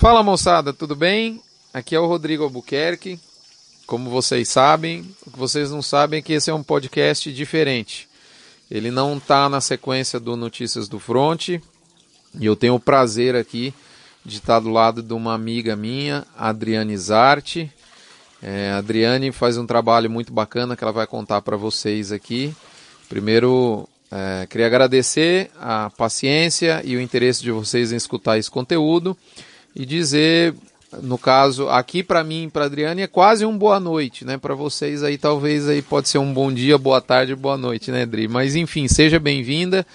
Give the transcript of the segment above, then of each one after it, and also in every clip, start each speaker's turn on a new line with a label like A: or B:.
A: Fala moçada, tudo bem? Aqui é o Rodrigo Albuquerque. Como vocês sabem, o que vocês não sabem é que esse é um podcast diferente. Ele não está na sequência do Notícias do Front. E eu tenho o prazer aqui de estar do lado de uma amiga minha, Adriane Zarte. É, a Adriane faz um trabalho muito bacana que ela vai contar para vocês aqui. Primeiro, é, queria agradecer a paciência e o interesse de vocês em escutar esse conteúdo e dizer, no caso, aqui para mim, para Adriane é quase um boa noite, né? Para vocês aí talvez aí pode ser um bom dia, boa tarde, boa noite, né, Adri? Mas enfim, seja bem-vinda.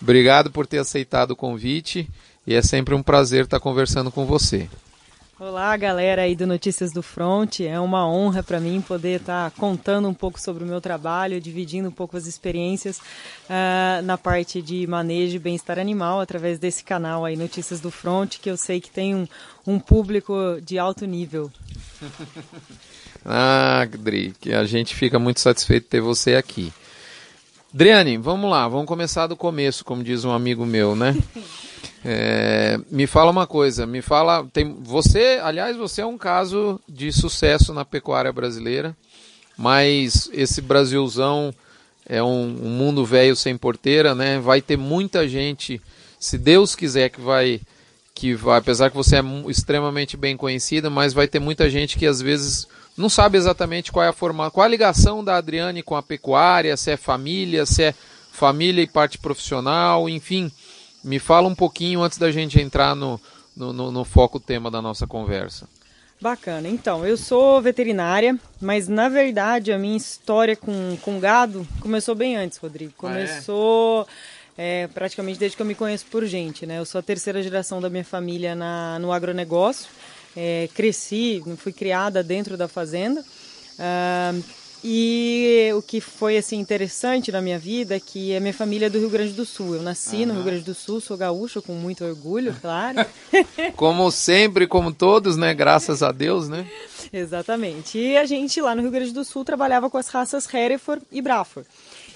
A: Obrigado por ter aceitado o convite e é sempre um prazer estar conversando com você.
B: Olá, galera aí do Notícias do Front. É uma honra para mim poder estar tá contando um pouco sobre o meu trabalho, dividindo um pouco as experiências uh, na parte de manejo e bem-estar animal através desse canal aí Notícias do Front, que eu sei que tem um, um público de alto nível.
A: ah, Dri, que a gente fica muito satisfeito de ter você aqui. Driane, vamos lá, vamos começar do começo, como diz um amigo meu, né? É, me fala uma coisa, me fala, tem você, aliás, você é um caso de sucesso na pecuária brasileira, mas esse Brasilzão é um, um mundo velho sem porteira, né? Vai ter muita gente, se Deus quiser que vai que vai, apesar que você é extremamente bem conhecida, mas vai ter muita gente que às vezes não sabe exatamente qual é a forma, qual a ligação da Adriane com a pecuária, se é família, se é família e parte profissional, enfim. Me fala um pouquinho antes da gente entrar no, no, no, no foco tema da nossa conversa.
B: Bacana. Então, eu sou veterinária, mas na verdade a minha história com, com gado começou bem antes, Rodrigo. Começou ah, é? É, praticamente desde que eu me conheço por gente, né? Eu sou a terceira geração da minha família na, no agronegócio. É, cresci, fui criada dentro da fazenda. Uh, e o que foi assim interessante na minha vida é que a minha família é do Rio Grande do Sul. Eu nasci uhum. no Rio Grande do Sul, sou gaúcha com muito orgulho, claro.
A: como sempre, como todos, né? Graças a Deus, né?
B: Exatamente. E a gente lá no Rio Grande do Sul trabalhava com as raças Hereford e Braford.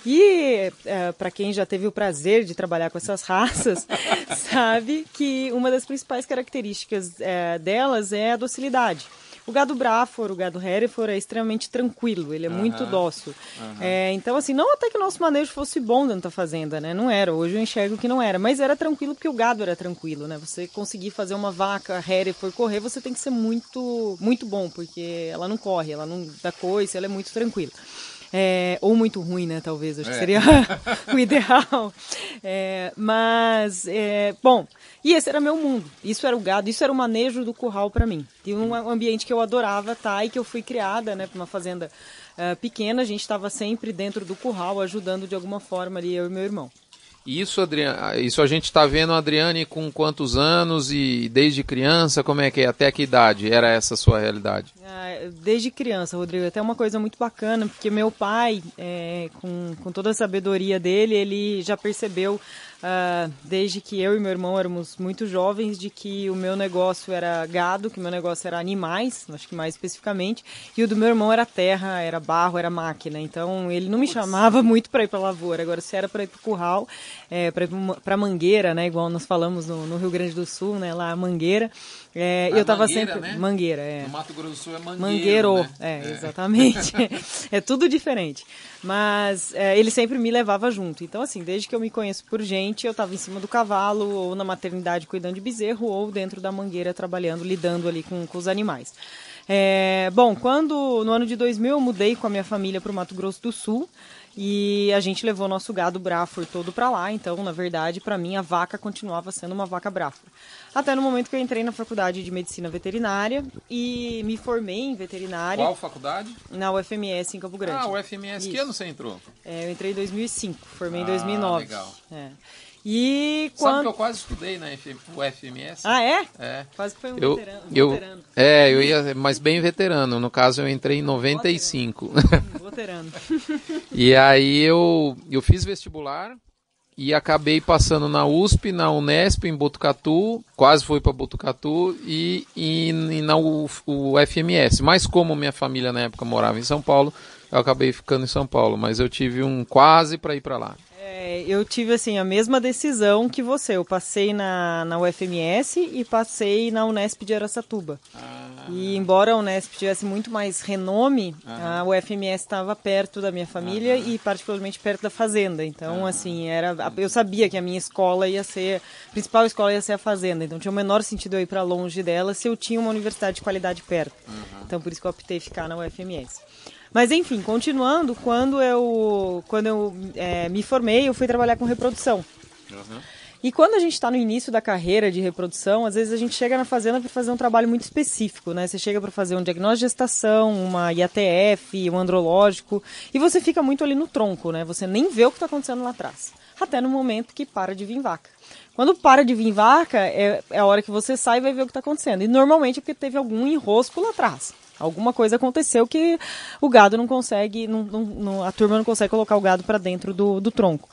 B: E é, para quem já teve o prazer de trabalhar com essas raças, sabe que uma das principais características é, delas é a docilidade. O gado Braford, o gado Hereford é extremamente tranquilo, ele é uhum. muito dócil. Uhum. É, então, assim, não até que o nosso manejo fosse bom dentro da fazenda, né? Não era. Hoje eu enxergo que não era. Mas era tranquilo porque o gado era tranquilo, né? Você conseguir fazer uma vaca Hereford correr, você tem que ser muito, muito bom, porque ela não corre, ela não dá coisa, ela é muito tranquila. É, ou muito ruim, né? Talvez, acho é. que seria o ideal. É, mas, é, bom, e esse era meu mundo. Isso era o gado, isso era o manejo do curral para mim. E um ambiente que eu adorava tá, e que eu fui criada, né, para uma fazenda uh, pequena. A gente estava sempre dentro do curral, ajudando de alguma forma ali eu e meu irmão.
A: Isso, Adriane, isso a gente está vendo Adriane com quantos anos e desde criança, como é que é? Até que idade era essa a sua realidade?
B: Ah, desde criança, Rodrigo. Até uma coisa muito bacana, porque meu pai, é, com, com toda a sabedoria dele, ele já percebeu uh, desde que eu e meu irmão éramos muito jovens, de que o meu negócio era gado, que o meu negócio era animais, acho que mais especificamente, e o do meu irmão era terra, era barro, era máquina. Então ele não me chamava muito para ir para lavoura. Agora, se era para ir para curral, é, para ir para mangueira, né, igual nós falamos no, no, Rio Grande do Sul, né, lá a mangueira. É, eu estava sempre
A: né?
B: mangueira, é.
A: No Mato Grosso do Sul é mangueiro,
B: mangueiro,
A: né?
B: é, é, exatamente. é tudo diferente. Mas é, ele sempre me levava junto. Então assim, desde que eu me conheço por gente, eu estava em cima do cavalo ou na maternidade cuidando de bezerro ou dentro da mangueira trabalhando, lidando ali com, com os animais. É, bom, quando no ano de 2000 eu mudei com a minha família para o Mato Grosso do Sul, e a gente levou nosso gado Braford todo para lá, então, na verdade, para mim a vaca continuava sendo uma vaca Braford. Até no momento que eu entrei na faculdade de medicina veterinária e me formei em veterinária.
A: Qual faculdade?
B: Na UFMS em Campo Grande.
A: Ah, UFMS, Isso. que ano você entrou?
B: É, eu entrei em 2005, formei ah, em 2009.
A: Legal.
B: É. E
A: quando... Sabe que eu quase estudei na UFMS?
B: Ah, é?
A: É.
B: Quase que foi um
A: eu,
B: veterano,
A: eu,
B: veterano.
A: É, eu ia, mas bem veterano. No caso, eu entrei em 95.
B: Veterano.
A: e aí eu, eu fiz vestibular e acabei passando na USP, na Unesp, em Botucatu, quase fui para Botucatu e, e, e na UFMS. Mas como minha família na época morava em São Paulo, eu acabei ficando em São Paulo, mas eu tive um quase para ir para lá.
B: É, eu tive assim a mesma decisão que você. Eu passei na, na UFMS e passei na Unesp de Aracatuba. Ah. E embora a Unesp tivesse muito mais renome, ah. a UFMS estava perto da minha família ah. e particularmente perto da fazenda. Então, assim, era eu sabia que a minha escola ia ser, a principal escola ia ser a fazenda. Então, tinha o menor sentido eu ir para longe dela se eu tinha uma universidade de qualidade perto. Então, por isso que eu optei ficar na UFMS. Mas enfim, continuando, quando eu, quando eu é, me formei, eu fui trabalhar com reprodução. Uhum. E quando a gente está no início da carreira de reprodução, às vezes a gente chega na fazenda para fazer um trabalho muito específico, né? Você chega para fazer um diagnóstico de gestação, uma IATF, um andrológico, e você fica muito ali no tronco, né? Você nem vê o que está acontecendo lá atrás. Até no momento que para de vir vaca. Quando para de vir vaca, é, é a hora que você sai e vai ver o que está acontecendo. E normalmente é porque teve algum enrosco lá atrás. Alguma coisa aconteceu que o gado não consegue, não, não, a turma não consegue colocar o gado para dentro do, do tronco.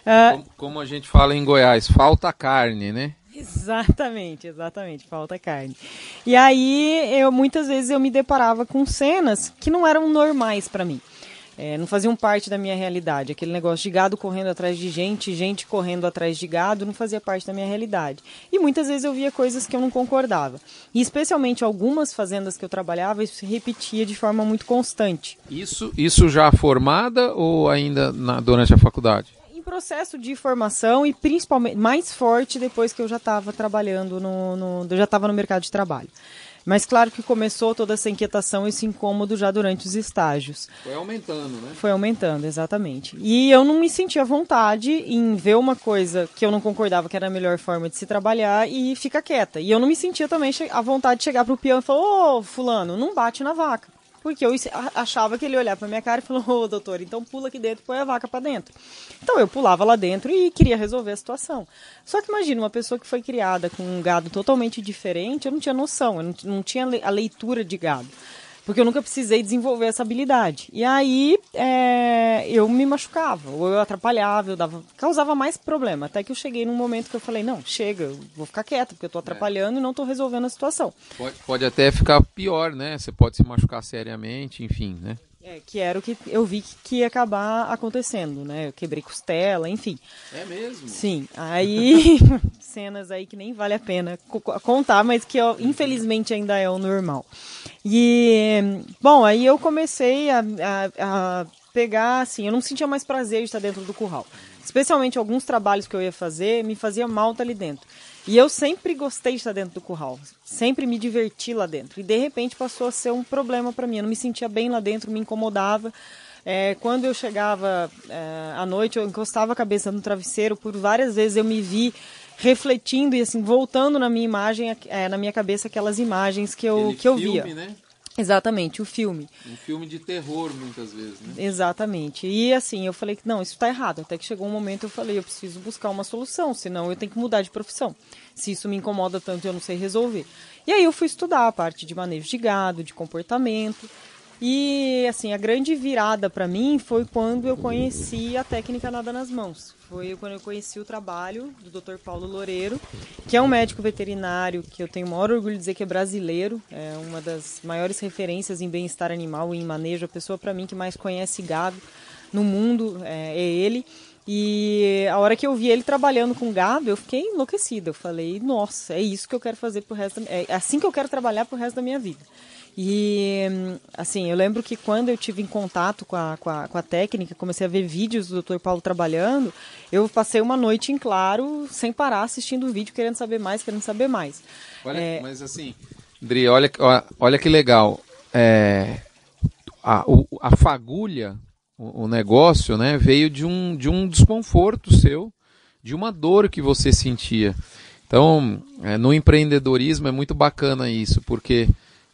A: Uh, como, como, a gente fala em Goiás, falta carne, né?
B: Exatamente, exatamente, falta carne. E aí, eu muitas vezes eu me deparava com cenas que não eram normais para mim é, não faziam parte da minha realidade. Aquele negócio de gado correndo atrás de gente, gente correndo atrás de gado, não fazia parte da minha realidade. E muitas vezes eu via coisas que eu não concordava. E especialmente algumas fazendas que eu trabalhava, isso se repetia de forma muito constante.
A: Isso, isso já formada ou ainda na, durante a faculdade?
B: Em processo de formação e principalmente mais forte depois que eu já estava trabalhando no, no eu já estava no mercado de trabalho. Mas claro que começou toda essa inquietação, esse incômodo já durante os estágios.
A: Foi aumentando, né?
B: Foi aumentando, exatamente. E eu não me sentia à vontade em ver uma coisa que eu não concordava que era a melhor forma de se trabalhar e ficar quieta. E eu não me sentia também à vontade de chegar pro peão e falar: Ô, Fulano, não bate na vaca. Porque eu achava que ele olhava pra minha cara e falou: Ô, doutor, então pula aqui dentro e põe a vaca para dentro. Então eu pulava lá dentro e queria resolver a situação. Só que imagina, uma pessoa que foi criada com um gado totalmente diferente, eu não tinha noção, eu não, não tinha a leitura de gado porque eu nunca precisei desenvolver essa habilidade. E aí é, eu me machucava, ou eu atrapalhava, eu dava, causava mais problema. Até que eu cheguei num momento que eu falei, não, chega, eu vou ficar quieta, porque eu estou atrapalhando é. e não estou resolvendo a situação.
A: Pode, pode até ficar pior, né? Você pode se machucar seriamente, enfim, né?
B: É, que era o que eu vi que, que ia acabar acontecendo, né? Eu quebrei costela, enfim.
A: É mesmo?
B: Sim. Aí, cenas aí que nem vale a pena contar, mas que infelizmente ainda é o normal. E, bom, aí eu comecei a, a, a pegar, assim, eu não sentia mais prazer de estar dentro do curral. Especialmente alguns trabalhos que eu ia fazer, me fazia mal estar ali dentro. E eu sempre gostei de estar dentro do curral, sempre me diverti lá dentro. E de repente passou a ser um problema para mim. Eu não me sentia bem lá dentro, me incomodava. É, quando eu chegava é, à noite, eu encostava a cabeça no travesseiro. Por várias vezes eu me vi refletindo e assim voltando na minha imagem, é, na minha cabeça aquelas imagens que eu que eu via. Né? Exatamente, o filme.
A: Um filme de terror, muitas vezes, né?
B: Exatamente. E assim, eu falei que não, isso está errado. Até que chegou um momento eu falei, eu preciso buscar uma solução, senão eu tenho que mudar de profissão. Se isso me incomoda tanto, eu não sei resolver. E aí eu fui estudar a parte de manejo de gado, de comportamento. E assim, a grande virada para mim foi quando eu conheci a técnica nada nas mãos. Foi quando eu conheci o trabalho do Dr. Paulo Loureiro, que é um médico veterinário que eu tenho o maior orgulho de dizer que é brasileiro, é uma das maiores referências em bem-estar animal e em manejo, a pessoa para mim que mais conhece gado no mundo é, é ele. E a hora que eu vi ele trabalhando com gado, eu fiquei enlouquecida. Eu falei, nossa, é isso que eu quero fazer pro resto, da... é assim que eu quero trabalhar pro resto da minha vida. E, assim, eu lembro que quando eu tive em contato com a, com a, com a técnica, comecei a ver vídeos do Dr. Paulo trabalhando, eu passei uma noite em claro, sem parar, assistindo o vídeo, querendo saber mais, querendo saber mais.
A: Olha, é... Mas assim, Dri, olha, olha que legal. É, a, a fagulha, o, o negócio, né, veio de um, de um desconforto seu, de uma dor que você sentia. Então, é, no empreendedorismo é muito bacana isso, porque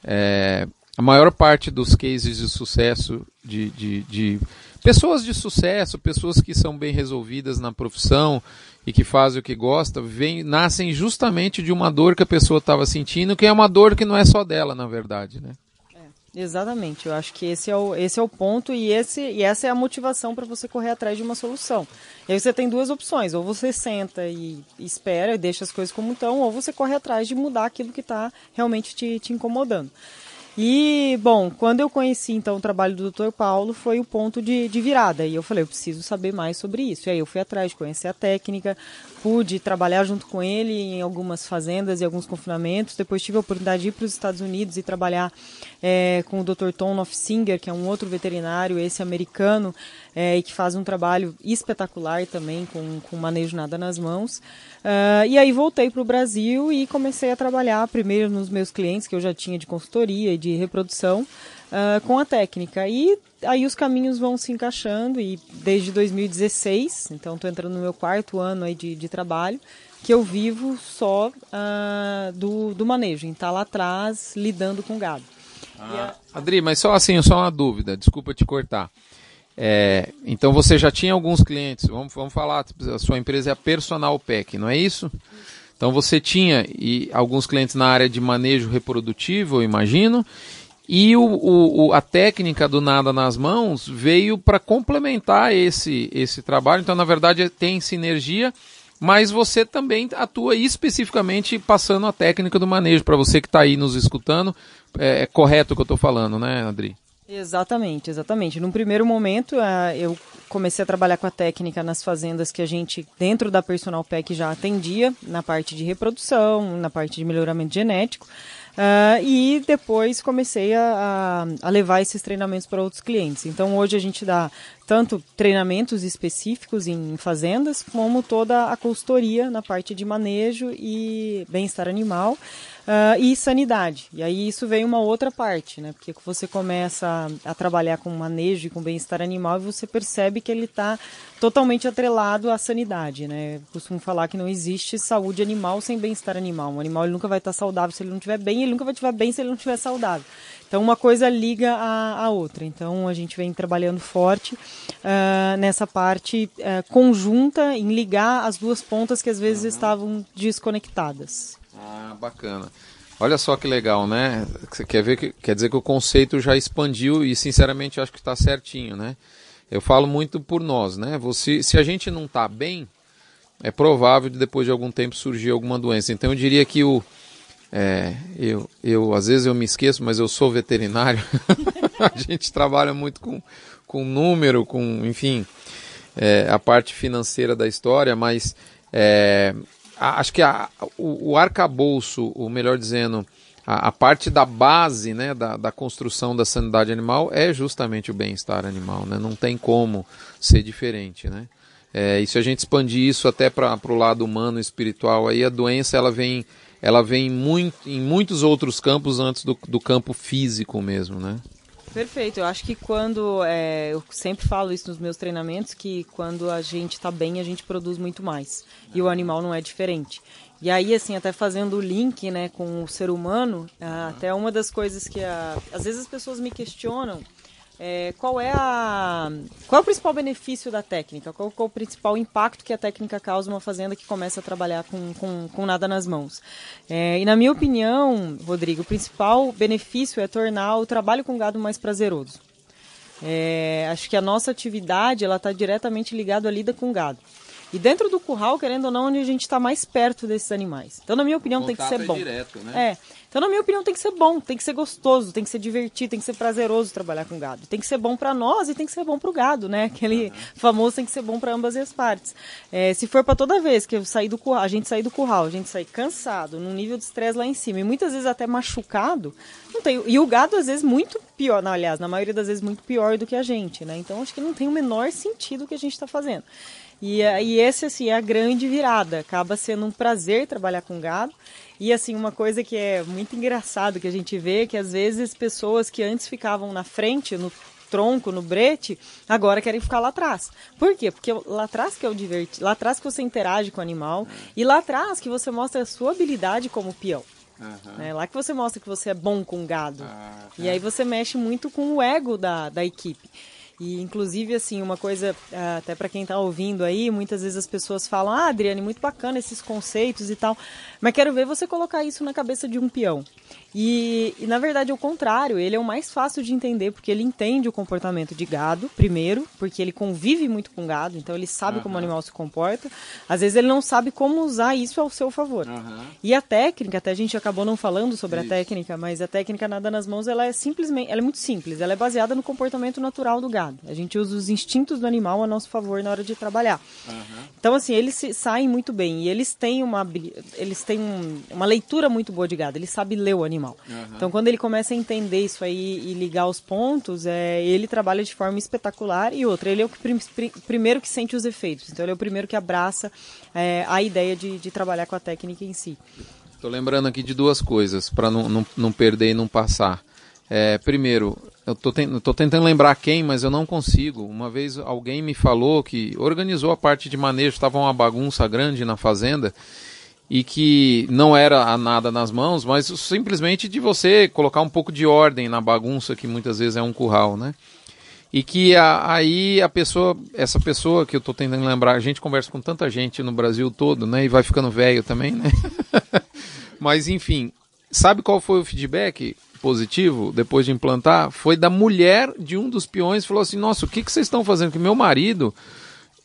A: é, a maior parte dos cases de sucesso de, de, de, pessoas de sucesso, pessoas que são bem resolvidas na profissão e que fazem o que gosta, vem, nascem justamente de uma dor que a pessoa estava sentindo, que é uma dor que não é só dela, na verdade, né?
B: Exatamente, eu acho que esse é o, esse é o ponto e, esse, e essa é a motivação para você correr atrás de uma solução. E aí você tem duas opções, ou você senta e espera e deixa as coisas como estão, ou você corre atrás de mudar aquilo que está realmente te, te incomodando. E, bom, quando eu conheci então o trabalho do Dr. Paulo, foi o ponto de, de virada. E eu falei, eu preciso saber mais sobre isso. E aí eu fui atrás de conhecer a técnica, pude trabalhar junto com ele em algumas fazendas e alguns confinamentos. Depois tive a oportunidade de ir para os Estados Unidos e trabalhar é, com o Dr. Tom Nofsinger, que é um outro veterinário, esse americano, é, e que faz um trabalho espetacular também com, com manejo nada nas mãos. Uh, e aí voltei para o Brasil e comecei a trabalhar primeiro nos meus clientes que eu já tinha de consultoria e de reprodução uh, com a técnica. E aí os caminhos vão se encaixando e desde 2016, então estou entrando no meu quarto ano aí de, de trabalho, que eu vivo só uh, do, do manejo, em estar tá lá atrás lidando com gado.
A: Ah. Adri, mas só assim, só uma dúvida, desculpa te cortar. É, então você já tinha alguns clientes, vamos, vamos falar, a sua empresa é a Personal Pack, não é isso? Então você tinha e, alguns clientes na área de manejo reprodutivo, eu imagino, e o, o, a técnica do nada nas mãos veio para complementar esse, esse trabalho. Então, na verdade, tem sinergia, mas você também atua especificamente passando a técnica do manejo. Para você que está aí nos escutando, é, é correto o que eu estou falando, né, Adri?
B: Exatamente, exatamente. Num primeiro momento, uh, eu comecei a trabalhar com a técnica nas fazendas que a gente, dentro da Personal Pack, já atendia, na parte de reprodução, na parte de melhoramento genético. Uh, e depois comecei a, a, levar esses treinamentos para outros clientes. Então hoje a gente dá tanto treinamentos específicos em fazendas, como toda a consultoria na parte de manejo e bem-estar animal uh, e sanidade. E aí isso vem uma outra parte, né? Porque você começa a, a trabalhar com manejo e com bem-estar animal e você percebe que ele está totalmente atrelado à sanidade, né? Eu costumo falar que não existe saúde animal sem bem-estar animal. Um animal ele nunca vai estar saudável se ele não estiver bem, ele nunca vai estiver bem se ele não estiver saudável. Então uma coisa liga a, a outra. Então a gente vem trabalhando forte uh, nessa parte uh, conjunta em ligar as duas pontas que às vezes uhum. estavam desconectadas.
A: Ah, bacana. Olha só que legal, né? Quer ver que quer dizer que o conceito já expandiu e sinceramente acho que está certinho, né? Eu falo muito por nós, né? Você, se a gente não está bem, é provável de depois de algum tempo surgir alguma doença. Então eu diria que o é, eu, eu às vezes eu me esqueço, mas eu sou veterinário. a gente trabalha muito com, com número, com enfim, é, a parte financeira da história, mas é, acho que a, o, o arcabouço, ou melhor dizendo, a, a, parte da base né, da, da construção da sanidade animal é justamente o bem-estar animal. Né? Não tem como ser diferente. Né? É, e se a gente expandir isso até para o lado humano espiritual, aí a doença ela vem, ela vem muito, em muitos outros campos antes do, do campo físico mesmo. Né?
B: Perfeito. Eu acho que quando. É, eu sempre falo isso nos meus treinamentos, que quando a gente está bem, a gente produz muito mais. E o animal não é diferente. E aí, assim, até fazendo o link né, com o ser humano, até uma das coisas que. A, às vezes as pessoas me questionam é, qual é a qual é o principal benefício da técnica? Qual, qual, é o principal impacto que a técnica causa numa fazenda que começa a trabalhar com, com, com nada nas mãos? É, e na minha opinião, Rodrigo, o principal benefício é tornar o trabalho com gado mais prazeroso. É, acho que a nossa atividade ela está diretamente ligada à lida com gado. E dentro do curral, querendo ou não, onde a gente está mais perto desses animais. Então, na minha opinião, tem que ser é bom.
A: Direto, né?
B: É. Então, na minha opinião, tem que ser bom, tem que ser gostoso, tem que ser divertido, tem que ser prazeroso trabalhar com gado. Tem que ser bom para nós e tem que ser bom para o gado, né? Aquele uhum. famoso tem que ser bom para ambas as partes. É, se for para toda vez que eu sair do curral, a gente sair do curral, a gente sair cansado, num nível de estresse lá em cima e muitas vezes até machucado, não tem. E o gado às vezes muito pior, não, aliás, na maioria das vezes muito pior do que a gente, né? Então acho que não tem o menor sentido o que a gente está fazendo. E, e esse assim é a grande virada. Acaba sendo um prazer trabalhar com gado. E assim, uma coisa que é muito engraçado que a gente vê é que às vezes pessoas que antes ficavam na frente, no tronco, no brete, agora querem ficar lá atrás. Por quê? Porque lá atrás que é o divertido, lá atrás que você interage com o animal e lá atrás que você mostra a sua habilidade como peão. Uhum. É lá que você mostra que você é bom com gado. Ah, e aí você mexe muito com o ego da, da equipe. E, inclusive, assim, uma coisa, ah, até para quem está ouvindo aí, muitas vezes as pessoas falam, ah, Adriane, muito bacana esses conceitos e tal, mas quero ver você colocar isso na cabeça de um peão. E, e, na verdade, é o contrário, ele é o mais fácil de entender, porque ele entende o comportamento de gado, primeiro, porque ele convive muito com gado, então ele sabe uhum. como o animal se comporta. Às vezes ele não sabe como usar isso ao seu favor. Uhum. E a técnica, até a gente acabou não falando sobre isso. a técnica, mas a técnica nada nas mãos, ela é simplesmente, ela é muito simples, ela é baseada no comportamento natural do gado. A gente usa os instintos do animal a nosso favor na hora de trabalhar. Uhum. Então, assim, eles saem muito bem e eles têm uma, eles têm um, uma leitura muito boa de gado, eles sabem ler o animal Uhum. Então, quando ele começa a entender isso aí e ligar os pontos, é, ele trabalha de forma espetacular. E outra, ele é o que, prim, primeiro que sente os efeitos. Então, ele é o primeiro que abraça é, a ideia de, de trabalhar com a técnica em si.
A: Estou lembrando aqui de duas coisas, para não, não, não perder e não passar. É, primeiro, eu estou tentando lembrar quem, mas eu não consigo. Uma vez alguém me falou que organizou a parte de manejo, estava uma bagunça grande na fazenda e que não era nada nas mãos, mas simplesmente de você colocar um pouco de ordem na bagunça que muitas vezes é um curral, né? E que a, aí a pessoa, essa pessoa que eu estou tentando lembrar, a gente conversa com tanta gente no Brasil todo, né? E vai ficando velho também, né? mas enfim, sabe qual foi o feedback positivo depois de implantar? Foi da mulher de um dos peões, falou assim: "Nossa, o que que vocês estão fazendo que meu marido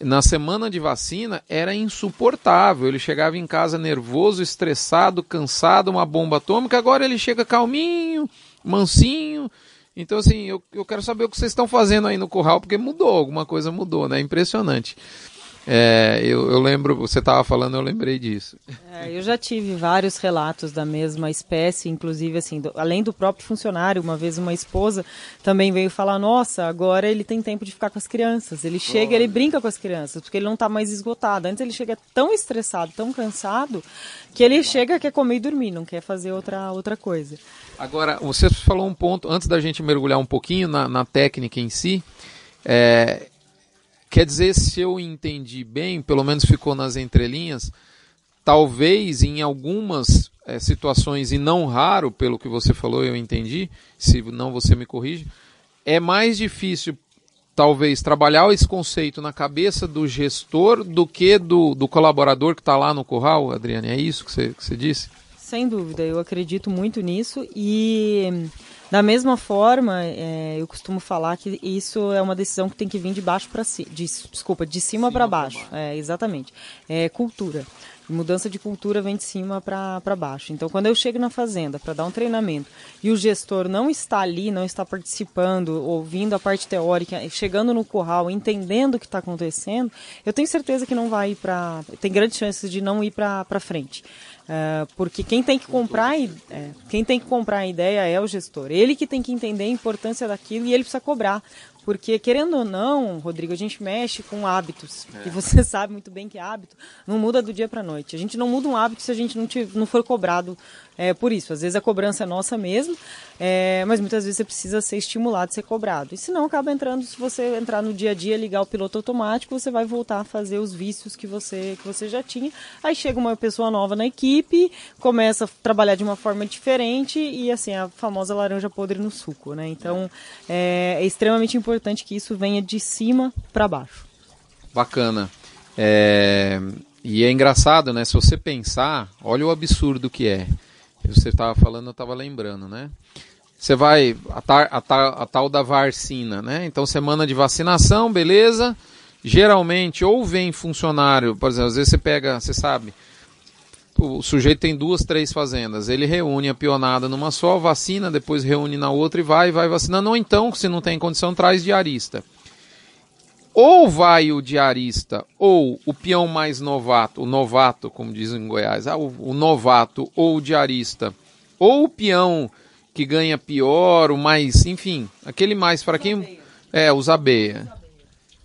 A: na semana de vacina era insuportável. Ele chegava em casa nervoso, estressado, cansado, uma bomba atômica. Agora ele chega calminho, mansinho. Então, assim, eu, eu quero saber o que vocês estão fazendo aí no curral, porque mudou, alguma coisa mudou, né? Impressionante. É, eu, eu, lembro, você estava falando, eu lembrei disso.
B: É, eu já tive vários relatos da mesma espécie, inclusive assim, do, além do próprio funcionário, uma vez uma esposa também veio falar, nossa, agora ele tem tempo de ficar com as crianças. Ele chega, ele brinca com as crianças, porque ele não está mais esgotado. Antes ele chega tão estressado, tão cansado, que ele chega, quer comer e dormir, não quer fazer outra, outra coisa.
A: Agora, você falou um ponto, antes da gente mergulhar um pouquinho na, na técnica em si, é, Quer dizer, se eu entendi bem, pelo menos ficou nas entrelinhas, talvez em algumas é, situações, e não raro, pelo que você falou, eu entendi, se não você me corrige, é mais difícil, talvez, trabalhar esse conceito na cabeça do gestor do que do, do colaborador que está lá no curral, Adriane? É isso que você, que você disse?
B: Sem dúvida, eu acredito muito nisso e da mesma forma, é, eu costumo falar que isso é uma decisão que tem que vir de baixo para cima, de, desculpa, de cima, para baixo. baixo. É, exatamente. É cultura. Mudança de cultura vem de cima para baixo. Então, quando eu chego na fazenda para dar um treinamento e o gestor não está ali, não está participando, ouvindo a parte teórica, chegando no curral, entendendo o que está acontecendo, eu tenho certeza que não vai ir para. tem grandes chances de não ir para frente. Uh, porque quem tem que comprar é, quem tem que comprar a ideia é o gestor. Ele que tem que entender a importância daquilo e ele precisa cobrar. Porque, querendo ou não, Rodrigo, a gente mexe com hábitos. É. E você sabe muito bem que hábito não muda do dia para noite. A gente não muda um hábito se a gente não, te, não for cobrado é, por isso. Às vezes a cobrança é nossa mesmo, é, mas muitas vezes você precisa ser estimulado, ser cobrado. E se não, acaba entrando, se você entrar no dia a dia, ligar o piloto automático, você vai voltar a fazer os vícios que você, que você já tinha. Aí chega uma pessoa nova na equipe, começa a trabalhar de uma forma diferente e assim, a famosa laranja podre no suco, né? Então é, é extremamente importante que isso venha de cima para baixo.
A: Bacana. É... E é engraçado, né? Se você pensar, olha o absurdo que é você estava falando, eu estava lembrando, né? Você vai, a, tar, a, tar, a tal da vacina, né? Então, semana de vacinação, beleza. Geralmente, ou vem funcionário, por exemplo, às vezes você pega, você sabe, o sujeito tem duas, três fazendas, ele reúne a pionada numa só, vacina, depois reúne na outra e vai, vai vacinando. Ou então, se não tem condição, traz diarista ou vai o diarista ou o peão mais novato, o novato, como dizem em Goiás, ah, o, novato ou o diarista, ou o peão que ganha pior, o mais, enfim, aquele mais para quem é, os abeia.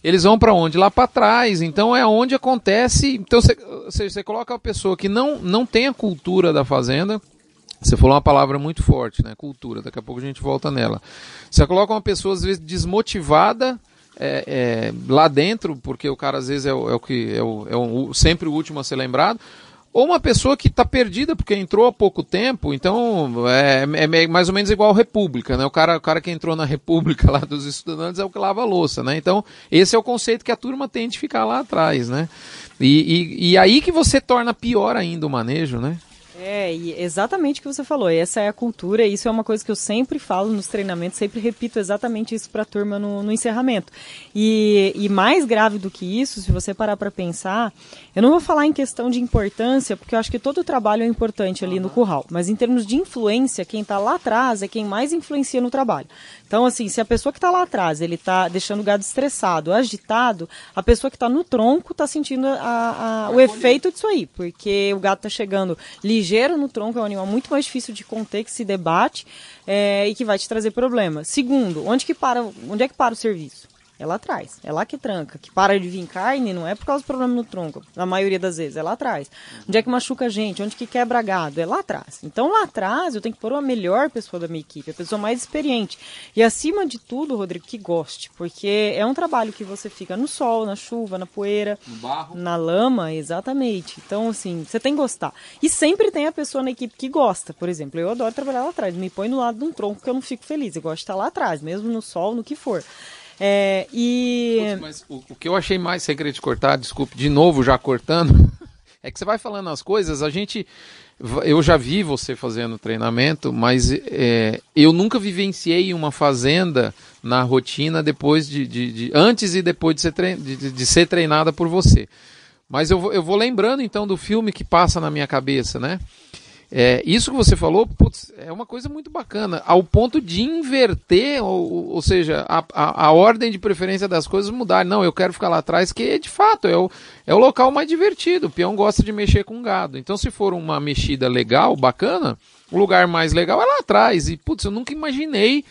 A: Eles vão para onde? Lá para trás. Então é onde acontece. Então você, você coloca a pessoa que não, não tem a cultura da fazenda, você falou uma palavra muito forte, né? Cultura. Daqui a pouco a gente volta nela. Você coloca uma pessoa, às vezes, desmotivada é, é, lá dentro, porque o cara às vezes é o, é o que é, o, é o, sempre o último a ser lembrado, ou uma pessoa que está perdida porque entrou há pouco tempo, então é, é, mais ou menos igual República, né? O cara, o cara que entrou na República lá dos estudantes é o que lava a louça, né? Então, esse é o conceito que a turma tem de ficar lá atrás, né? E, e, e aí que você torna pior ainda o manejo, né?
B: É, e exatamente o que você falou. Essa é a cultura, e isso é uma coisa que eu sempre falo nos treinamentos, sempre repito exatamente isso para a turma no, no encerramento. E, e, mais grave do que isso, se você parar para pensar, eu não vou falar em questão de importância, porque eu acho que todo o trabalho é importante ali no curral, mas em termos de influência, quem está lá atrás é quem mais influencia no trabalho. Então, assim, se a pessoa que está lá atrás, ele está deixando o gado estressado, agitado, a pessoa que está no tronco está sentindo a, a, o efeito disso aí, porque o gado está chegando ligeiro no tronco, é um animal muito mais difícil de conter, que se debate é, e que vai te trazer problemas. Segundo, onde que para, onde é que para o serviço? É lá atrás. É lá que tranca. Que para de vir carne não é por causa do problema no tronco, na maioria das vezes, é lá atrás. Onde é que machuca a gente? Onde que quebra gado? É lá atrás. Então lá atrás eu tenho que pôr a melhor pessoa da minha equipe, a pessoa mais experiente. E acima de tudo, Rodrigo, que goste, porque é um trabalho que você fica no sol, na chuva, na poeira,
A: no barro.
B: na lama, exatamente. Então, assim, você tem que gostar. E sempre tem a pessoa na equipe que gosta. Por exemplo, eu adoro trabalhar lá atrás. Me põe no lado de um tronco que eu não fico feliz. Eu gosto de estar lá atrás, mesmo no sol, no que for. É, e...
A: Mas o, o, que eu achei mais, sem querer te cortar, desculpe, de novo já cortando, é que você vai falando as coisas, a gente... Eu já vi você fazendo treinamento, mas é, eu nunca vivenciei uma fazenda na rotina depois de, de, de antes e depois de ser, trein, de, de, ser treinada por você. Mas eu, eu vou lembrando então do filme que passa na minha cabeça, né? É, isso que você falou, putz, é uma coisa muito bacana, ao ponto de inverter, ou, ou seja, a, a, a, ordem de preferência das coisas mudar. Não, eu quero ficar lá atrás, que de fato é o, é o local mais divertido. O peão gosta de mexer com gado. Então, se for uma mexida legal, bacana, o lugar mais legal é lá atrás. E, putz, eu nunca imaginei.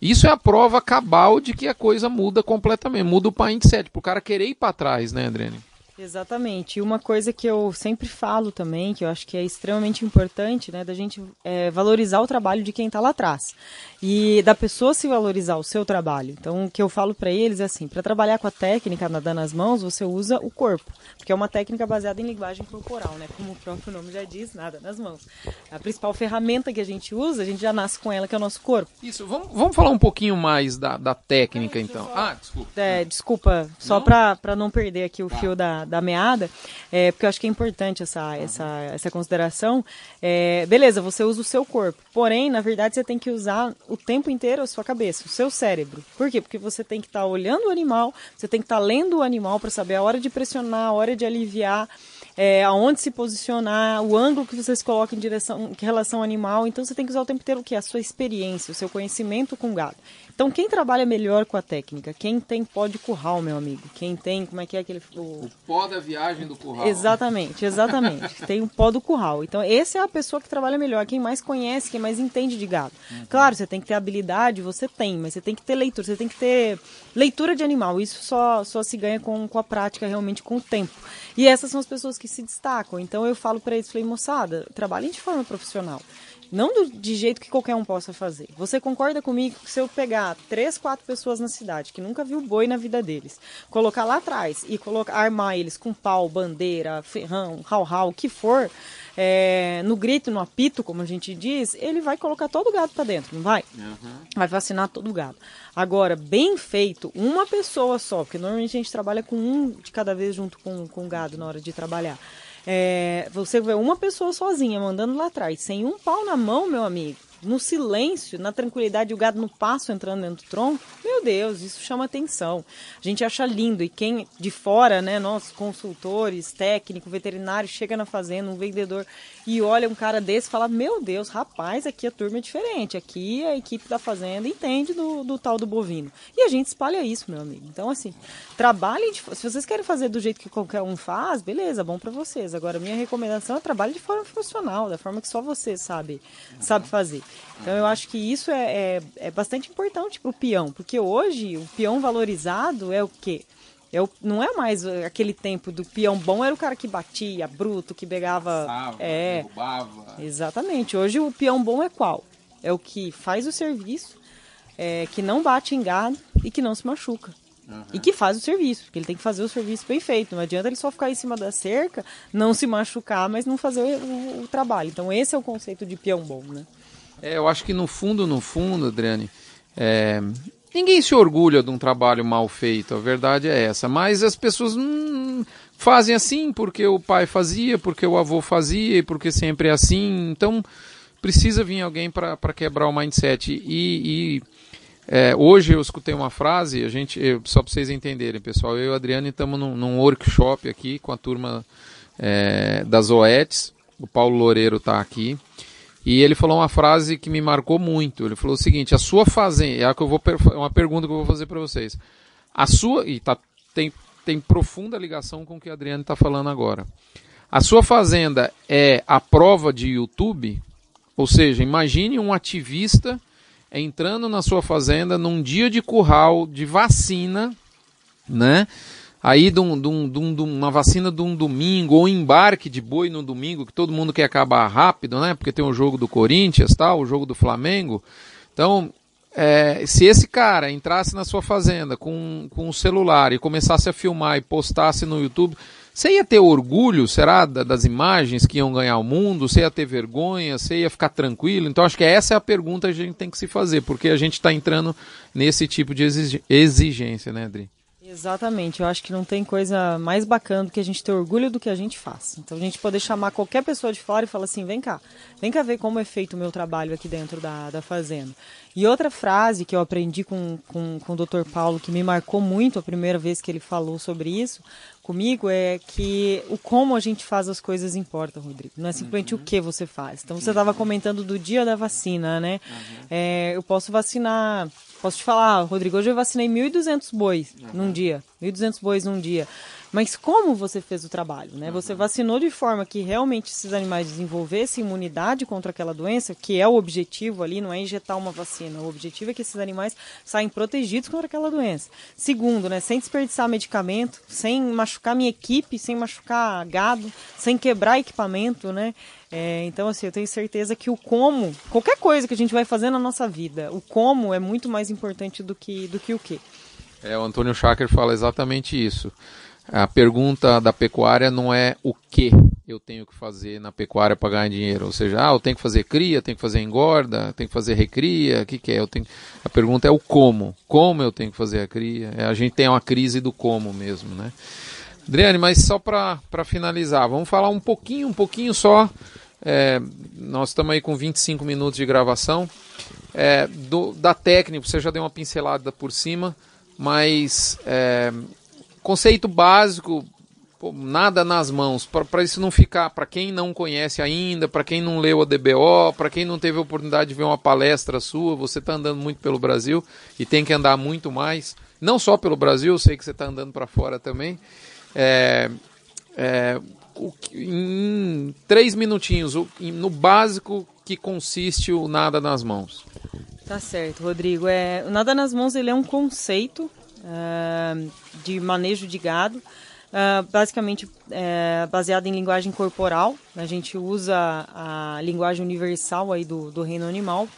A: Isso é a prova cabal de que a coisa muda completamente. Muda o mindset, para o cara querer ir para trás, né, Adriane?
B: Exatamente. E uma coisa que eu sempre falo também, que eu acho que é extremamente importante, né, da gente é, valorizar o trabalho de quem está lá atrás e da pessoa se valorizar o seu trabalho. Então, o que eu falo para eles é assim: para trabalhar com a técnica nadando nas mãos, você usa o corpo, porque é uma técnica baseada em linguagem corporal, né? Como o próprio nome já diz, nada nas mãos. A principal ferramenta que a gente usa, a gente já nasce com ela, que é o nosso corpo.
A: Isso. Vamos, vamos falar um pouquinho mais da, da técnica, então.
B: Ah, desculpa. É, desculpa, só para não perder aqui o tá. fio da, da meada, é, porque eu acho que é importante essa, essa, essa consideração. É, beleza, você usa o seu corpo, porém, na verdade, você tem que usar o tempo inteiro a sua cabeça, o seu cérebro. Por quê? Porque você tem que estar tá olhando o animal, você tem que estar tá lendo o animal para saber a hora de pressionar, a hora de aliviar, é, aonde se posicionar, o ângulo que você se coloca em direção, em relação ao animal. Então você tem que usar o tempo inteiro o que? A sua experiência, o seu conhecimento com o gado. Então, quem trabalha melhor com a técnica? Quem tem pó de curral, meu amigo? Quem tem, como é que é aquele...
A: O, o pó da viagem do curral.
B: Exatamente, exatamente. tem o pó do curral. Então, essa é a pessoa que trabalha melhor, quem mais conhece, quem mais entende de gado. Uhum. Claro, você tem que ter habilidade, você tem, mas você tem que ter leitura, você tem que ter leitura de animal. Isso só, só se ganha com, com a prática, realmente, com o tempo. E essas são as pessoas que se destacam. Então, eu falo para eles, falei, moçada, trabalhem de forma profissional. Não do, de jeito que qualquer um possa fazer. Você concorda comigo que se eu pegar três, quatro pessoas na cidade que nunca viu boi na vida deles, colocar lá atrás e colocar, armar eles com pau, bandeira, ferrão, rau-rau, o que for, é, no grito, no apito, como a gente diz, ele vai colocar todo o gado para dentro, não vai? Uhum. Vai vacinar todo o gado. Agora, bem feito, uma pessoa só, porque normalmente a gente trabalha com um de cada vez junto com, com o gado na hora de trabalhar. É, você vê uma pessoa sozinha mandando lá atrás, sem um pau na mão, meu amigo no silêncio, na tranquilidade, o gado no passo entrando dentro do tronco, meu Deus, isso chama atenção. A gente acha lindo e quem de fora, né, nós consultores, técnico, veterinário, chega na fazenda, um vendedor e olha um cara desse e fala: Meu Deus, rapaz, aqui a turma é diferente, aqui a equipe da fazenda entende do, do tal do bovino. E a gente espalha isso, meu amigo. Então, assim, trabalhem, de, se vocês querem fazer do jeito que qualquer um faz, beleza, bom para vocês. Agora, minha recomendação é trabalhe de forma profissional, da forma que só você sabe, sabe fazer. Então eu acho que isso é, é, é bastante importante para o peão, porque hoje o peão valorizado é o quê? É o, não é mais aquele tempo do peão bom, era o cara que batia, bruto, que pegava.
A: Passava,
B: é,
A: derrubava.
B: Exatamente. Hoje o peão bom é qual? É o que faz o serviço, é, que não bate em gado e que não se machuca. Uhum. E que faz o serviço, porque ele tem que fazer o serviço bem feito. Não adianta ele só ficar em cima da cerca, não se machucar, mas não fazer o, o trabalho. Então esse é o conceito de peão bom, né?
A: É, eu acho que no fundo, no fundo, Adriane, é, ninguém se orgulha de um trabalho mal feito, a verdade é essa. Mas as pessoas hum, fazem assim porque o pai fazia, porque o avô fazia, e porque sempre é assim. Então precisa vir alguém para quebrar o mindset. E, e é, hoje eu escutei uma frase, a gente, eu, só para vocês entenderem, pessoal, eu e o Adriano estamos num, num, workshop aqui com a turma é, das OETs, o Paulo Loureiro está aqui, e ele falou uma frase que me marcou muito. Ele falou o seguinte: a sua fazenda, é, que eu vou, é uma pergunta que eu vou fazer para vocês. A sua, e tá, tem, tem profunda ligação com o que o Adriano está falando agora. A sua fazenda é a prova de YouTube? Ou seja, imagine um ativista entrando na sua fazenda num dia de curral de vacina, né? Aí de, um, de, um, de, uma vacina de um domingo, ou embarque de boi no domingo, que todo mundo quer acabar rápido, né? Porque tem o jogo do Corinthians, tal, o jogo do Flamengo. Então, é, se esse cara entrasse na sua fazenda com, com um celular e começasse a filmar e postasse no YouTube, você ia ter orgulho, será, das imagens que iam ganhar o mundo? Você ia ter vergonha? Você ia ficar tranquilo? Então acho que essa é a pergunta que a gente tem que se fazer, porque a gente está entrando nesse tipo de exigência, né, Adri?
B: Exatamente, eu acho que não tem coisa mais bacana do que a gente ter orgulho do que a gente faz. Então a gente poder chamar qualquer pessoa de fora e falar assim: vem cá, vem cá ver como é feito o meu trabalho aqui dentro da, da fazenda. E outra frase que eu aprendi com, com, com o Dr. Paulo, que me marcou muito a primeira vez que ele falou sobre isso comigo, é que o como a gente faz as coisas importa, Rodrigo. Não é simplesmente uhum. o que você faz. Então você estava comentando do dia da vacina, né? Uhum. É, eu posso vacinar Posso te falar, Rodrigo, hoje eu vacinei 1.200 bois uhum. num dia. 1.200 bois num dia. Mas como você fez o trabalho, né? Uhum. Você vacinou de forma que realmente esses animais desenvolvessem imunidade contra aquela doença, que é o objetivo ali, não é injetar uma vacina. O objetivo é que esses animais saiam protegidos contra aquela doença. Segundo, né? Sem desperdiçar medicamento, sem machucar minha equipe, sem machucar gado, sem quebrar equipamento, né? É, então, assim, eu tenho certeza que o como, qualquer coisa que a gente vai fazer na nossa vida, o como é muito mais importante do que, do que o que.
A: É, o Antônio Schacker fala exatamente isso. A pergunta da pecuária não é o que eu tenho que fazer na pecuária para ganhar dinheiro. Ou seja, ah, eu tenho que fazer cria, tenho que fazer engorda, tenho que fazer recria, o que, que é? Eu tenho... A pergunta é o como. Como eu tenho que fazer a cria? É, a gente tem uma crise do como mesmo, né? Adriane, mas só para finalizar, vamos falar um pouquinho, um pouquinho só. É, nós estamos aí com 25 minutos de gravação. É, do, da técnica, você já deu uma pincelada por cima, mas é, conceito básico, pô, nada nas mãos, para isso não ficar, para quem não conhece ainda, para quem não leu a DBO, para quem não teve a oportunidade de ver uma palestra sua, você está andando muito pelo Brasil e tem que andar muito mais, não só pelo Brasil, sei que você está andando para fora também. É, é, em três minutinhos, no básico que consiste o nada nas mãos.
B: Tá certo, Rodrigo. É, o nada nas mãos ele é um conceito uh, de manejo de gado, uh, basicamente uh, baseado em linguagem corporal. A gente usa a linguagem universal aí do, do reino animal.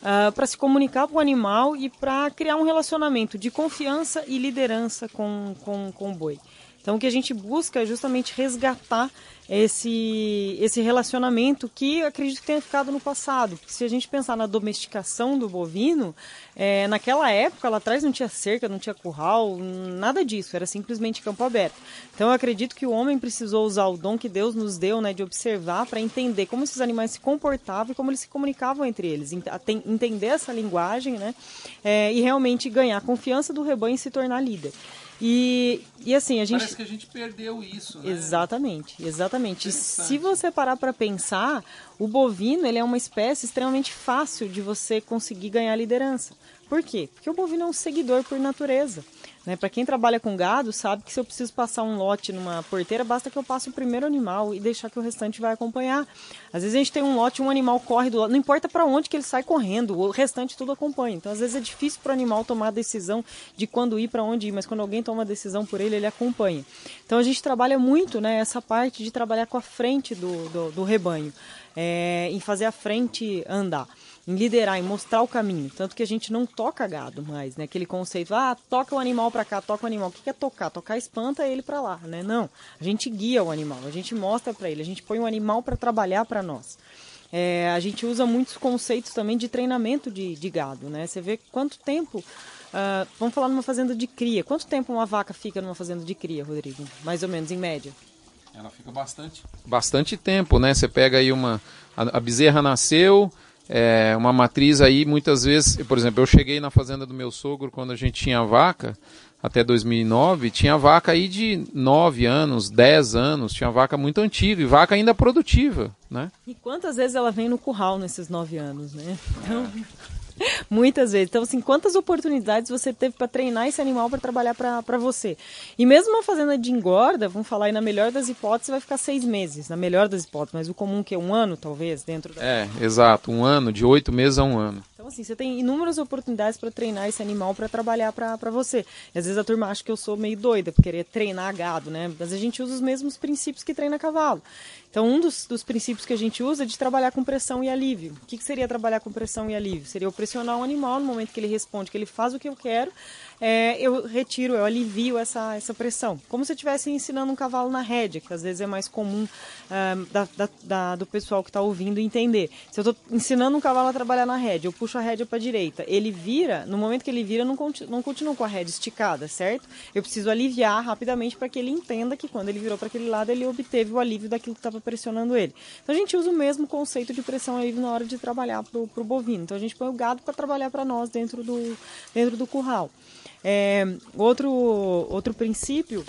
B: Uh, para se comunicar com o animal e para criar um relacionamento de confiança e liderança com, com, com o boi. Então, o que a gente busca é justamente resgatar esse, esse relacionamento que acredito que tenha ficado no passado. Porque se a gente pensar na domesticação do bovino, é, naquela época lá atrás não tinha cerca, não tinha curral, nada disso, era simplesmente campo aberto. Então eu acredito que o homem precisou usar o dom que Deus nos deu, né, de observar para entender como esses animais se comportavam e como eles se comunicavam entre eles, entender essa linguagem, né, é, e realmente ganhar a confiança do rebanho e se tornar líder. E, e assim, a gente.
A: Parece que a gente perdeu isso, né?
B: Exatamente, exatamente. Se você parar para pensar, o bovino ele é uma espécie extremamente fácil de você conseguir ganhar liderança. Por quê? Porque o bovino é um seguidor por natureza. Né? Para quem trabalha com gado, sabe que se eu preciso passar um lote numa porteira, basta que eu passe o primeiro animal e deixar que o restante vai acompanhar. Às vezes a gente tem um lote, um animal corre do lado, não importa para onde que ele sai correndo, o restante tudo acompanha. Então, às vezes é difícil para o animal tomar a decisão de quando ir, para onde ir, mas quando alguém toma a decisão por ele, ele acompanha. Então, a gente trabalha muito né, essa parte de trabalhar com a frente do, do, do rebanho, é, em fazer a frente andar. Em liderar, em mostrar o caminho. Tanto que a gente não toca gado mais, né? Aquele conceito, ah, toca o animal para cá, toca o animal. O que é tocar? Tocar espanta ele para lá, né? Não, a gente guia o animal, a gente mostra para ele, a gente põe o animal para trabalhar para nós. É, a gente usa muitos conceitos também de treinamento de, de gado, né? Você vê quanto tempo, uh, vamos falar numa fazenda de cria, quanto tempo uma vaca fica numa fazenda de cria, Rodrigo? Mais ou menos, em média.
A: Ela fica bastante. Bastante tempo, né? Você pega aí uma. A, a bezerra nasceu, é, uma matriz aí, muitas vezes. Por exemplo, eu cheguei na fazenda do meu sogro quando a gente tinha vaca, até 2009, tinha vaca aí de 9 anos, 10 anos, tinha vaca muito antiga e vaca ainda produtiva, né?
B: E quantas vezes ela vem no curral nesses 9 anos, né? Então. É. Muitas vezes. Então, assim, quantas oportunidades você teve para treinar esse animal para trabalhar para você? E mesmo uma fazenda de engorda, vamos falar aí na melhor das hipóteses, vai ficar seis meses, na melhor das hipóteses, mas o comum que é um ano, talvez, dentro da...
A: É, exato, um ano, de oito meses a um ano.
B: Então, assim, você tem inúmeras oportunidades para treinar esse animal para trabalhar para você. E às vezes a turma acha que eu sou meio doida por querer treinar gado, né? Mas a gente usa os mesmos princípios que treina cavalo. Então, um dos, dos, princípios que a gente usa é de trabalhar com pressão e alívio. O que, que, seria trabalhar com pressão e alívio? Seria eu pressionar o animal no momento que ele responde, que ele faz o que eu quero, é, eu retiro, eu alivio essa, essa pressão. Como se eu estivesse ensinando um cavalo na rédea, que às vezes é mais comum uh, da, da, da, do pessoal que está ouvindo entender. Se eu estou ensinando um cavalo a trabalhar na rédea, eu puxo a rédea para a direita, ele vira, no momento que ele vira, não, não continua com a rédea esticada, certo? Eu preciso aliviar rapidamente para que ele entenda que quando ele virou para aquele lado, ele obteve o alívio daquilo que estava pressionando ele. Então a gente usa o mesmo conceito de pressão alívio na hora de trabalhar para o bovino. Então a gente põe o gado para trabalhar para nós dentro do, dentro do curral. É, outro, outro princípio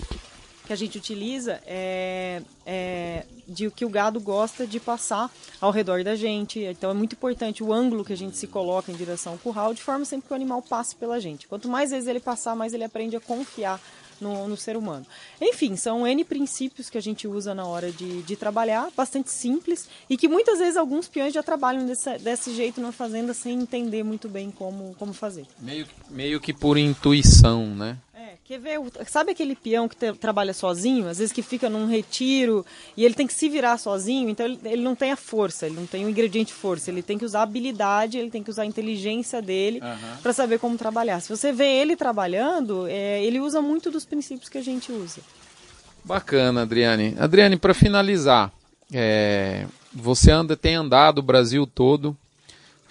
B: que a gente utiliza é, é de que o gado gosta de passar ao redor da gente. Então é muito importante o ângulo que a gente se coloca em direção ao curral, de forma sempre que o animal passe pela gente. Quanto mais vezes ele passar, mais ele aprende a confiar no, no, ser humano. Enfim, são N princípios que a gente usa na hora de, de trabalhar, bastante simples, e que muitas vezes alguns peões já trabalham desse, desse jeito na fazenda sem entender muito bem como, como fazer.
A: Meio, meio que por intuição, né?
B: Quer ver, sabe aquele peão que te, trabalha sozinho, às vezes que fica num retiro e ele tem que se virar sozinho, então ele, ele, não tem a força, ele não tem o ingrediente força, ele tem que usar a habilidade, ele tem que usar a inteligência dele uhum. para saber como trabalhar. Se você vê ele trabalhando, é, ele usa muito dos princípios que a gente usa.
A: Bacana, Adriane. Adriane, para finalizar, é, você anda, tem andado o Brasil todo,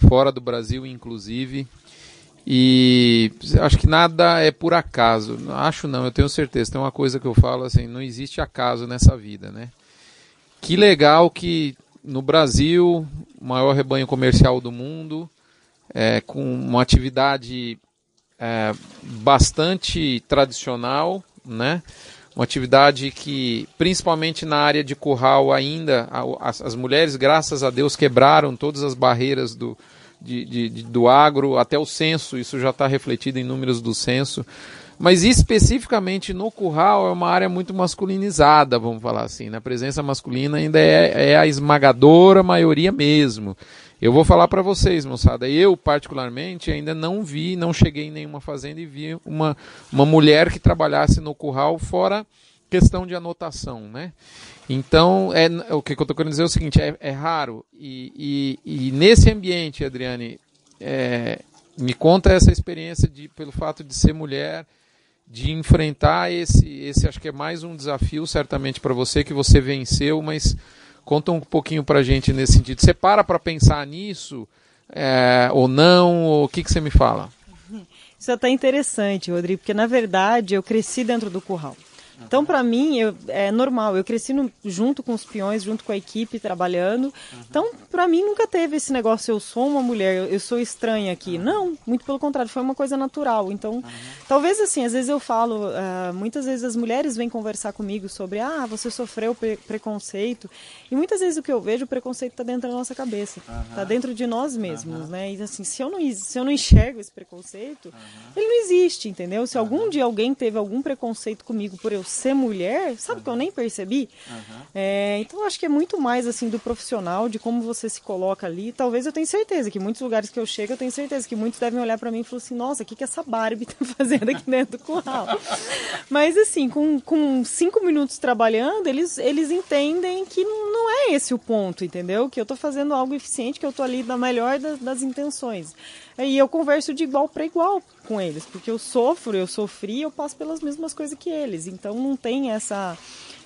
A: fora do Brasil inclusive. E acho que nada é por acaso. Acho não, eu tenho certeza. Tem uma coisa que eu falo assim, não existe acaso nessa vida, né? Que legal que no Brasil, maior rebanho comercial do mundo, é, com uma atividade é, bastante tradicional, né? Uma atividade que, principalmente na área de curral ainda, as mulheres, graças a Deus, quebraram todas as barreiras do, de, de, de, do agro, até o censo, isso já está refletido em números do censo. Mas especificamente no curral é uma área muito masculinizada, vamos falar assim. Né? A presença masculina ainda é, é a esmagadora maioria mesmo. Eu vou falar para vocês, moçada. Eu, particularmente, ainda não vi, não cheguei em nenhuma fazenda e vi uma, uma mulher que trabalhasse no curral fora questão de anotação, né? Então, é, o que eu estou querendo dizer é o seguinte, é, é raro. E, e, e, nesse ambiente, Adriane, é, me conta essa experiência de, pelo fato de ser mulher, de enfrentar esse, esse acho que é mais um desafio, certamente, para você, que você venceu, mas conta um pouquinho para a gente nesse sentido. Você para para pensar nisso é, ou não? Ou, o que, que você me fala?
B: Isso é até interessante, Rodrigo, porque na verdade eu cresci dentro do curral. Então, para mim, eu, é normal. Eu cresci no, junto com os peões, junto com a equipe, trabalhando. Uhum. Então, para mim, nunca teve esse negócio, eu sou uma mulher, eu, eu sou estranha aqui. Uhum. Não, muito pelo contrário, foi uma coisa natural. Então, uhum. talvez assim, às vezes eu falo, uh, muitas vezes as mulheres vêm conversar comigo sobre, ah, você sofreu pre preconceito. E muitas vezes o que eu vejo, o preconceito está dentro da nossa cabeça. Está dentro de nós mesmos, né? E assim, se eu não, se eu não enxergo esse preconceito, ele não existe, entendeu? Se algum dia alguém teve algum preconceito comigo por eu ser mulher, sabe uhum. que eu nem percebi? Uhum. É, então acho que é muito mais assim do profissional, de como você se coloca ali. Talvez eu tenha certeza que muitos lugares que eu chego, eu tenho certeza que muitos devem olhar para mim e falar assim, nossa, o que, que essa Barbie tá fazendo aqui dentro do curral? Mas assim, com, com cinco minutos trabalhando, eles, eles entendem que não é esse o ponto, entendeu? Que eu tô fazendo algo eficiente, que eu tô ali na melhor das, das intenções. E eu converso de igual para igual com eles, porque eu sofro, eu sofri, eu passo pelas mesmas coisas que eles. Então não tem essa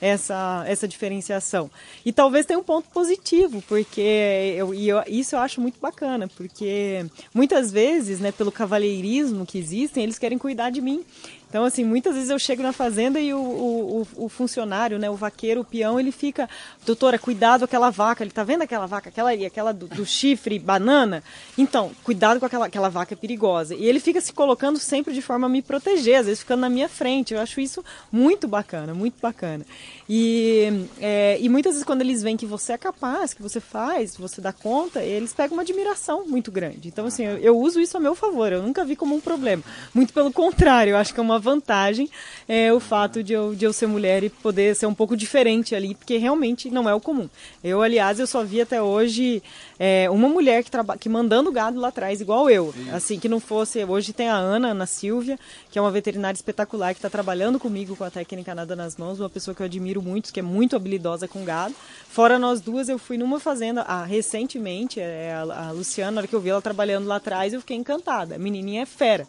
B: essa essa diferenciação. E talvez tenha um ponto positivo, porque eu, e eu, isso eu acho muito bacana, porque muitas vezes, né, pelo cavalheirismo que existem, eles querem cuidar de mim. Então, assim, muitas vezes eu chego na fazenda e o, o, o, funcionário, né, o vaqueiro, o peão, ele fica, doutora, cuidado com aquela vaca, ele tá vendo aquela vaca, aquela ali, aquela do, do, chifre, banana? Então, cuidado com aquela, aquela vaca perigosa. E ele fica se colocando sempre de forma a me proteger, às vezes ficando na minha frente. Eu acho isso muito bacana, muito bacana. E, é, e muitas vezes quando eles veem que você é capaz, que você faz, você dá conta, eles pegam uma admiração muito grande. Então, assim, eu, eu uso isso a meu favor, eu nunca vi como um problema. Muito pelo contrário, eu acho que é uma vantagem é, o fato de eu, de eu ser mulher e poder ser um pouco diferente ali, porque realmente não é o comum. Eu, aliás, eu só vi até hoje é, uma mulher que, traba, que mandando gado lá atrás, igual eu. Assim, que não fosse. Hoje tem a Ana, Ana Silvia, que é uma veterinária espetacular que está trabalhando comigo com a técnica nada nas mãos, uma pessoa que eu admiro muito, que é muito habilidosa com gado. Fora nós duas, eu fui numa fazenda ah, recentemente, é, a, a Luciana, na hora que eu vi ela trabalhando lá atrás, eu fiquei encantada. A menininha é fera.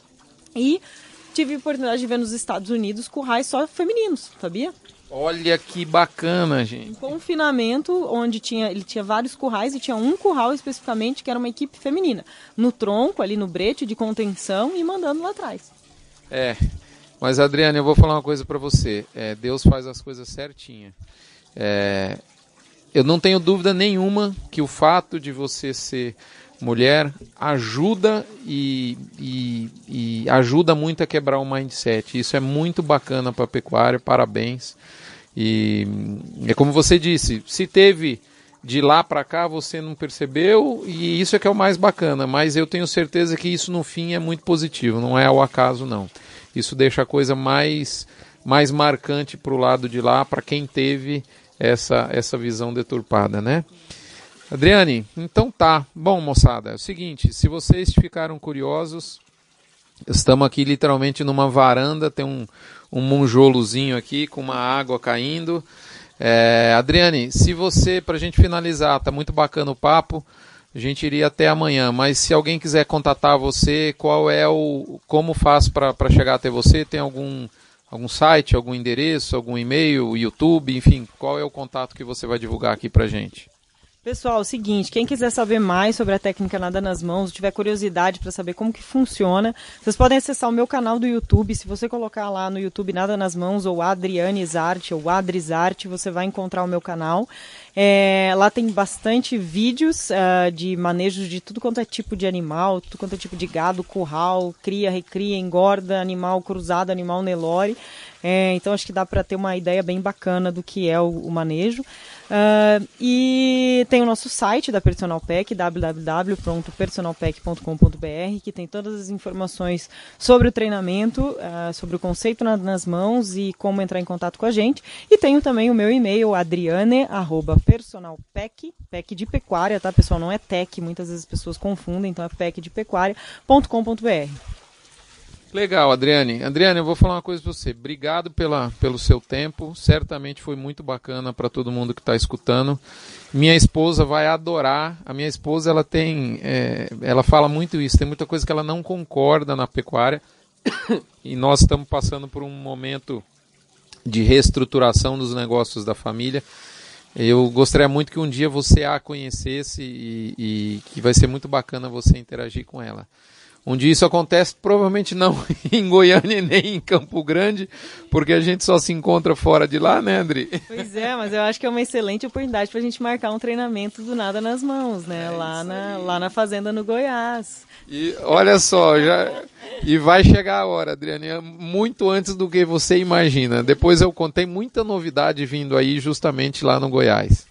B: E tive a oportunidade de ver nos Estados Unidos currais só femininos, sabia?
A: Olha que bacana, gente.
B: Um confinamento onde tinha, ele tinha vários currais e tinha um curral especificamente que era uma equipe feminina. No tronco, ali no brete de contenção e mandando lá atrás.
A: É, mas Adriana, eu vou falar uma coisa para você. É, Deus faz as coisas certinha. É, eu não tenho dúvida nenhuma que o fato de você ser mulher ajuda e, e, e, ajuda muito a quebrar o mindset. Isso é muito bacana para a pecuária, parabéns. E é como você disse, se teve de lá para cá você não percebeu e isso é que é o mais bacana, mas eu tenho certeza que isso no fim é muito positivo, não é ao acaso não. Isso deixa a coisa mais mais marcante para o lado de lá, para quem teve essa essa visão deturpada, né? Adriane, então tá. Bom, moçada, é o seguinte, se vocês ficaram curiosos, estamos aqui literalmente numa varanda, tem um, um monjolozinho aqui com uma água caindo. É, Adriane, se você, para a gente finalizar, tá muito bacana o papo, a gente iria até amanhã, mas se alguém quiser contatar você, qual é o, como faz para chegar até você? Tem algum, algum site, algum endereço, algum e-mail, YouTube, enfim, qual é o contato que você vai divulgar aqui para gente?
B: Pessoal, é o seguinte, quem quiser saber mais sobre a técnica Nada nas Mãos, tiver curiosidade para saber como que funciona, vocês podem acessar o meu canal do YouTube. Se você colocar lá no YouTube Nada nas Mãos ou Adriane Zarte ou Adris Arte, você vai encontrar o meu canal. É, lá tem bastante vídeos uh, de manejo de tudo quanto é tipo de animal, tudo quanto é tipo de gado, curral, cria, recria, engorda, animal cruzado, animal Nelore. É, então acho que dá para ter uma ideia bem bacana do que é o, o manejo. Uh, e tem o nosso site da Personal Pack, www.personalpack.com.br, que tem todas as informações sobre o treinamento, uh, sobre o conceito na, nas mãos e como entrar em contato com a gente. E tenho também o meu e-mail, adriane.personalpack, pack de pecuária, tá pessoal? Não é tech, muitas vezes as pessoas confundem, então é pack de pecuária.com.br.
A: Legal, Adriane. Adriane, eu vou falar uma coisa para você. Obrigado pela, pelo seu tempo. Certamente foi muito bacana para todo mundo que está escutando. Minha esposa vai adorar. A minha esposa, ela tem, é, ela fala muito isso. Tem muita coisa que ela não concorda na pecuária. E nós estamos passando por um momento de reestruturação dos negócios da família. Eu gostaria muito que um dia você a conhecesse e, e que vai ser muito bacana você interagir com ela onde isso acontece, provavelmente não em Goiânia nem em Campo Grande, porque a gente só se encontra fora de lá, né, Andri?
B: Pois é, mas eu acho que é uma excelente oportunidade para a gente marcar um treinamento do nada nas mãos, né? É lá, na, lá na fazenda no Goiás.
A: E olha só, já e vai chegar a hora, Adriane, muito antes do que você imagina. Depois eu contei muita novidade vindo aí justamente lá no Goiás.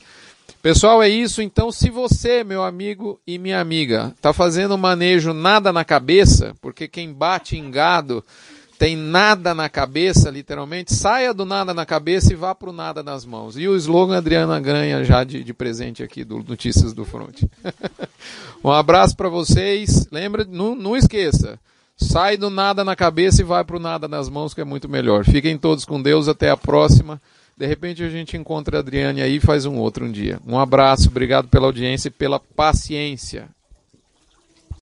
A: Pessoal, é isso. Então, se você, meu amigo e minha amiga, está fazendo manejo nada na cabeça, porque quem bate em gado tem nada na cabeça, literalmente, saia do nada na cabeça e vá para o nada nas mãos. E o slogan Adriana ganha já de, de presente aqui do Notícias do Front. um abraço para vocês. Lembra, não, não esqueça, sai do nada na cabeça e vai para o nada nas mãos, que é muito melhor. Fiquem todos com Deus, até a próxima. De repente a gente encontra a Adriane aí e faz um outro um dia. Um abraço, obrigado pela audiência e pela paciência.